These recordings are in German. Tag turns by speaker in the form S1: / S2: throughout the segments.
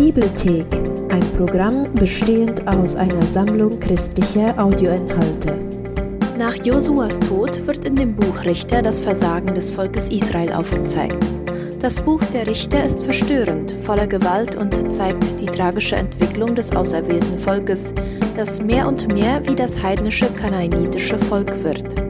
S1: Bibelthek, ein Programm bestehend aus einer Sammlung christlicher Audioinhalte. Nach Josuas Tod wird in dem Buch Richter das Versagen des Volkes Israel aufgezeigt. Das Buch der Richter ist verstörend, voller Gewalt und zeigt die tragische Entwicklung des auserwählten Volkes, das mehr und mehr wie das heidnische kanaanitische Volk wird.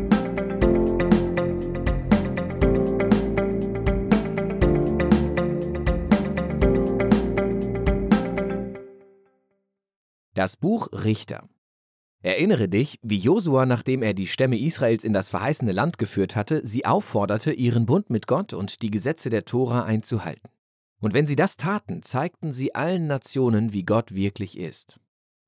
S2: Das Buch Richter. Erinnere dich, wie Josua, nachdem er die Stämme Israels in das verheißene Land geführt hatte, sie aufforderte, ihren Bund mit Gott und die Gesetze der Tora einzuhalten. Und wenn sie das taten, zeigten sie allen Nationen, wie Gott wirklich ist.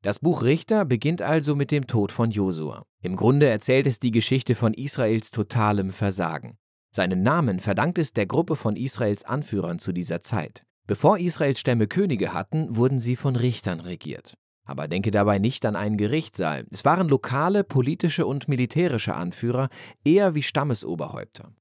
S2: Das Buch Richter beginnt also mit dem Tod von Josua. Im Grunde erzählt es die Geschichte von Israels totalem Versagen. Seinen Namen verdankt es der Gruppe von Israels Anführern zu dieser Zeit. Bevor Israels Stämme Könige hatten, wurden sie von Richtern regiert. Aber denke dabei nicht an einen Gerichtssaal. Es waren lokale, politische und militärische Anführer, eher wie Stammesoberhäupter.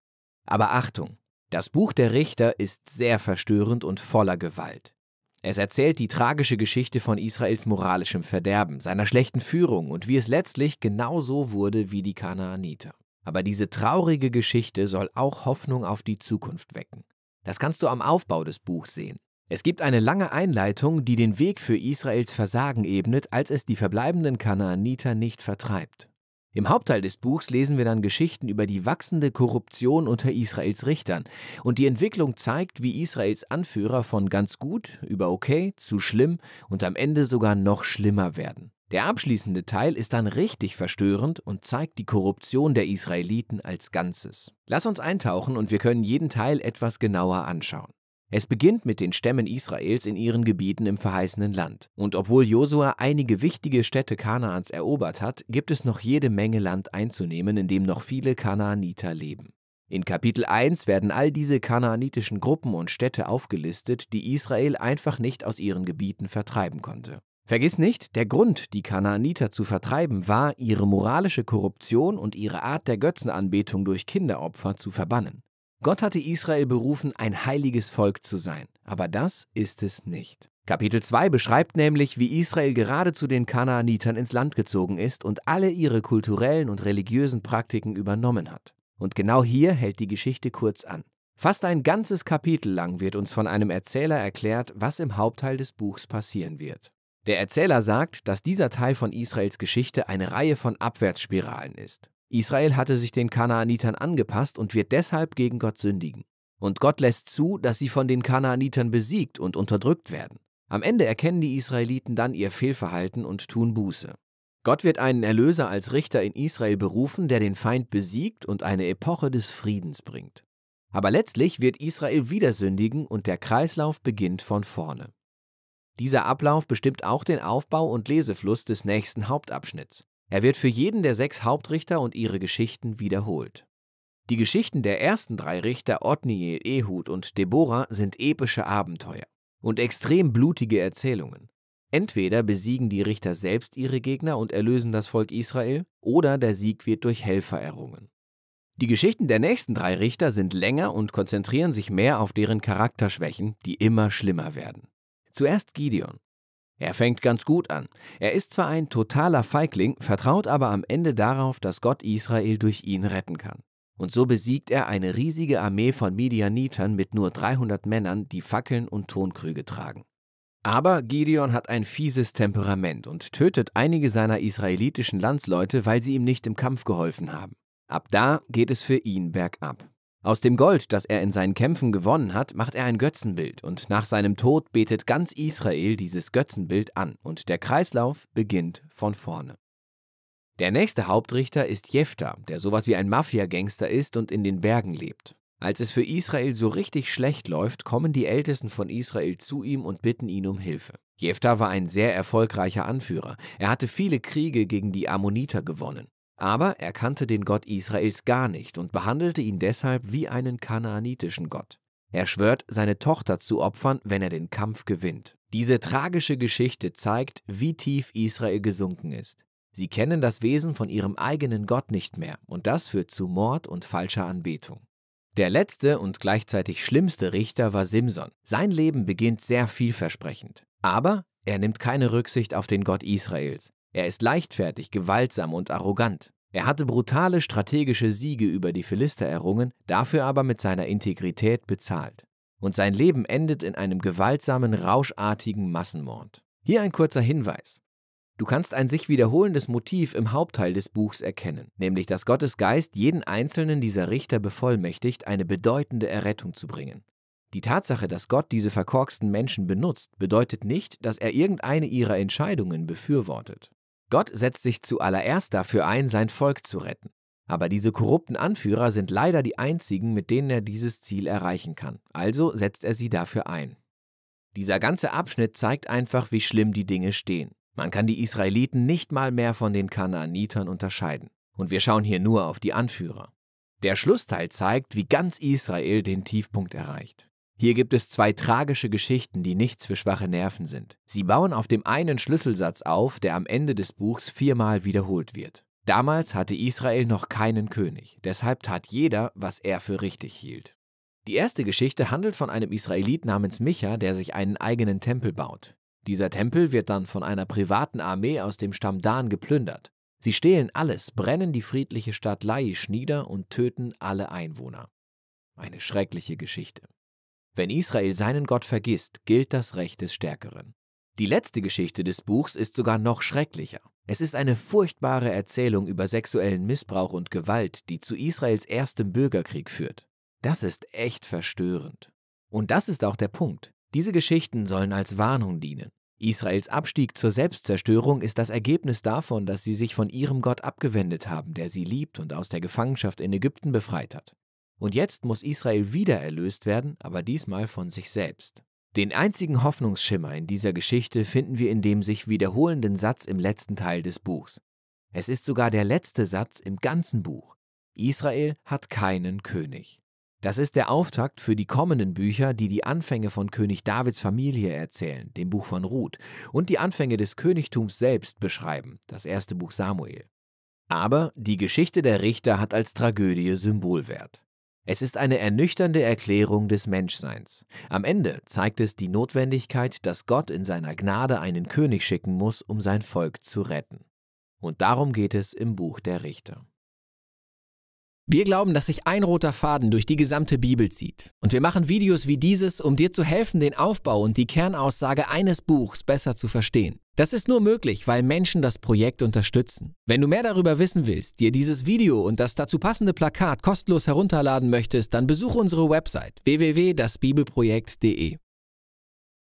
S2: Aber Achtung, das Buch der Richter ist sehr verstörend und voller Gewalt. Es erzählt die tragische Geschichte von Israels moralischem Verderben, seiner schlechten Führung und wie es letztlich genauso wurde wie die Kanaaniter. Aber diese traurige Geschichte soll auch Hoffnung auf die Zukunft wecken. Das kannst du am Aufbau des Buchs sehen. Es gibt eine lange Einleitung, die den Weg für Israels Versagen ebnet, als es die verbleibenden Kanaaniter nicht vertreibt. Im Hauptteil des Buchs lesen wir dann Geschichten über die wachsende Korruption unter Israels Richtern und die Entwicklung zeigt, wie Israels Anführer von ganz gut über okay zu schlimm und am Ende sogar noch schlimmer werden. Der abschließende Teil ist dann richtig verstörend und zeigt die Korruption der Israeliten als Ganzes. Lass uns eintauchen und wir können jeden Teil etwas genauer anschauen. Es beginnt mit den Stämmen Israels in ihren Gebieten im verheißenen Land. Und obwohl Josua einige wichtige Städte Kanaans erobert hat, gibt es noch jede Menge Land einzunehmen, in dem noch viele Kanaaniter leben. In Kapitel 1 werden all diese kanaanitischen Gruppen und Städte aufgelistet, die Israel einfach nicht aus ihren Gebieten vertreiben konnte. Vergiss nicht, der Grund, die Kanaaniter zu vertreiben, war, ihre moralische Korruption und ihre Art der Götzenanbetung durch Kinderopfer zu verbannen. Gott hatte Israel berufen, ein heiliges Volk zu sein, aber das ist es nicht. Kapitel 2 beschreibt nämlich, wie Israel gerade zu den Kanaanitern ins Land gezogen ist und alle ihre kulturellen und religiösen Praktiken übernommen hat. Und genau hier hält die Geschichte kurz an. Fast ein ganzes Kapitel lang wird uns von einem Erzähler erklärt, was im Hauptteil des Buchs passieren wird. Der Erzähler sagt, dass dieser Teil von Israels Geschichte eine Reihe von Abwärtsspiralen ist. Israel hatte sich den Kanaanitern angepasst und wird deshalb gegen Gott sündigen. Und Gott lässt zu, dass sie von den Kanaanitern besiegt und unterdrückt werden. Am Ende erkennen die Israeliten dann ihr Fehlverhalten und tun Buße. Gott wird einen Erlöser als Richter in Israel berufen, der den Feind besiegt und eine Epoche des Friedens bringt. Aber letztlich wird Israel wieder sündigen und der Kreislauf beginnt von vorne. Dieser Ablauf bestimmt auch den Aufbau und Lesefluss des nächsten Hauptabschnitts. Er wird für jeden der sechs Hauptrichter und ihre Geschichten wiederholt. Die Geschichten der ersten drei Richter Othniel, Ehud und Deborah sind epische Abenteuer und extrem blutige Erzählungen. Entweder besiegen die Richter selbst ihre Gegner und erlösen das Volk Israel, oder der Sieg wird durch Helfer errungen. Die Geschichten der nächsten drei Richter sind länger und konzentrieren sich mehr auf deren Charakterschwächen, die immer schlimmer werden. Zuerst Gideon. Er fängt ganz gut an. Er ist zwar ein totaler Feigling, vertraut aber am Ende darauf, dass Gott Israel durch ihn retten kann. Und so besiegt er eine riesige Armee von Midianitern mit nur 300 Männern, die Fackeln und Tonkrüge tragen. Aber Gideon hat ein fieses Temperament und tötet einige seiner israelitischen Landsleute, weil sie ihm nicht im Kampf geholfen haben. Ab da geht es für ihn bergab. Aus dem Gold, das er in seinen Kämpfen gewonnen hat, macht er ein Götzenbild und nach seinem Tod betet ganz Israel dieses Götzenbild an und der Kreislauf beginnt von vorne. Der nächste Hauptrichter ist Jephthah, der sowas wie ein Mafia-Gangster ist und in den Bergen lebt. Als es für Israel so richtig schlecht läuft, kommen die Ältesten von Israel zu ihm und bitten ihn um Hilfe. Jephthah war ein sehr erfolgreicher Anführer. Er hatte viele Kriege gegen die Ammoniter gewonnen. Aber er kannte den Gott Israels gar nicht und behandelte ihn deshalb wie einen kanaanitischen Gott. Er schwört, seine Tochter zu opfern, wenn er den Kampf gewinnt. Diese tragische Geschichte zeigt, wie tief Israel gesunken ist. Sie kennen das Wesen von ihrem eigenen Gott nicht mehr, und das führt zu Mord und falscher Anbetung. Der letzte und gleichzeitig schlimmste Richter war Simson. Sein Leben beginnt sehr vielversprechend. Aber er nimmt keine Rücksicht auf den Gott Israels. Er ist leichtfertig, gewaltsam und arrogant. Er hatte brutale strategische Siege über die Philister errungen, dafür aber mit seiner Integrität bezahlt. Und sein Leben endet in einem gewaltsamen, rauschartigen Massenmord. Hier ein kurzer Hinweis. Du kannst ein sich wiederholendes Motiv im Hauptteil des Buchs erkennen, nämlich dass Gottes Geist jeden einzelnen dieser Richter bevollmächtigt, eine bedeutende Errettung zu bringen. Die Tatsache, dass Gott diese verkorksten Menschen benutzt, bedeutet nicht, dass er irgendeine ihrer Entscheidungen befürwortet. Gott setzt sich zuallererst dafür ein, sein Volk zu retten. Aber diese korrupten Anführer sind leider die einzigen, mit denen er dieses Ziel erreichen kann. Also setzt er sie dafür ein. Dieser ganze Abschnitt zeigt einfach, wie schlimm die Dinge stehen. Man kann die Israeliten nicht mal mehr von den Kanaanitern unterscheiden. Und wir schauen hier nur auf die Anführer. Der Schlussteil zeigt, wie ganz Israel den Tiefpunkt erreicht. Hier gibt es zwei tragische Geschichten, die nichts für schwache Nerven sind. Sie bauen auf dem einen Schlüsselsatz auf, der am Ende des Buchs viermal wiederholt wird. Damals hatte Israel noch keinen König, deshalb tat jeder, was er für richtig hielt. Die erste Geschichte handelt von einem Israelit namens Micha, der sich einen eigenen Tempel baut. Dieser Tempel wird dann von einer privaten Armee aus dem Stamm Dan geplündert. Sie stehlen alles, brennen die friedliche Stadt Laish nieder und töten alle Einwohner. Eine schreckliche Geschichte. Wenn Israel seinen Gott vergisst, gilt das Recht des Stärkeren. Die letzte Geschichte des Buchs ist sogar noch schrecklicher. Es ist eine furchtbare Erzählung über sexuellen Missbrauch und Gewalt, die zu Israels erstem Bürgerkrieg führt. Das ist echt verstörend. Und das ist auch der Punkt. Diese Geschichten sollen als Warnung dienen. Israels Abstieg zur Selbstzerstörung ist das Ergebnis davon, dass sie sich von ihrem Gott abgewendet haben, der sie liebt und aus der Gefangenschaft in Ägypten befreit hat. Und jetzt muss Israel wieder erlöst werden, aber diesmal von sich selbst. Den einzigen Hoffnungsschimmer in dieser Geschichte finden wir in dem sich wiederholenden Satz im letzten Teil des Buchs. Es ist sogar der letzte Satz im ganzen Buch. Israel hat keinen König. Das ist der Auftakt für die kommenden Bücher, die die Anfänge von König Davids Familie erzählen, dem Buch von Ruth, und die Anfänge des Königtums selbst beschreiben, das erste Buch Samuel. Aber die Geschichte der Richter hat als Tragödie Symbolwert. Es ist eine ernüchternde Erklärung des Menschseins. Am Ende zeigt es die Notwendigkeit, dass Gott in seiner Gnade einen König schicken muss, um sein Volk zu retten. Und darum geht es im Buch der Richter. Wir glauben, dass sich ein roter Faden durch die gesamte Bibel zieht. Und wir machen Videos wie dieses, um dir zu helfen, den Aufbau und die Kernaussage eines Buchs besser zu verstehen. Das ist nur möglich, weil Menschen das Projekt unterstützen. Wenn du mehr darüber wissen willst, dir dieses Video und das dazu passende Plakat kostenlos herunterladen möchtest, dann besuche unsere Website www.dasbibelprojekt.de.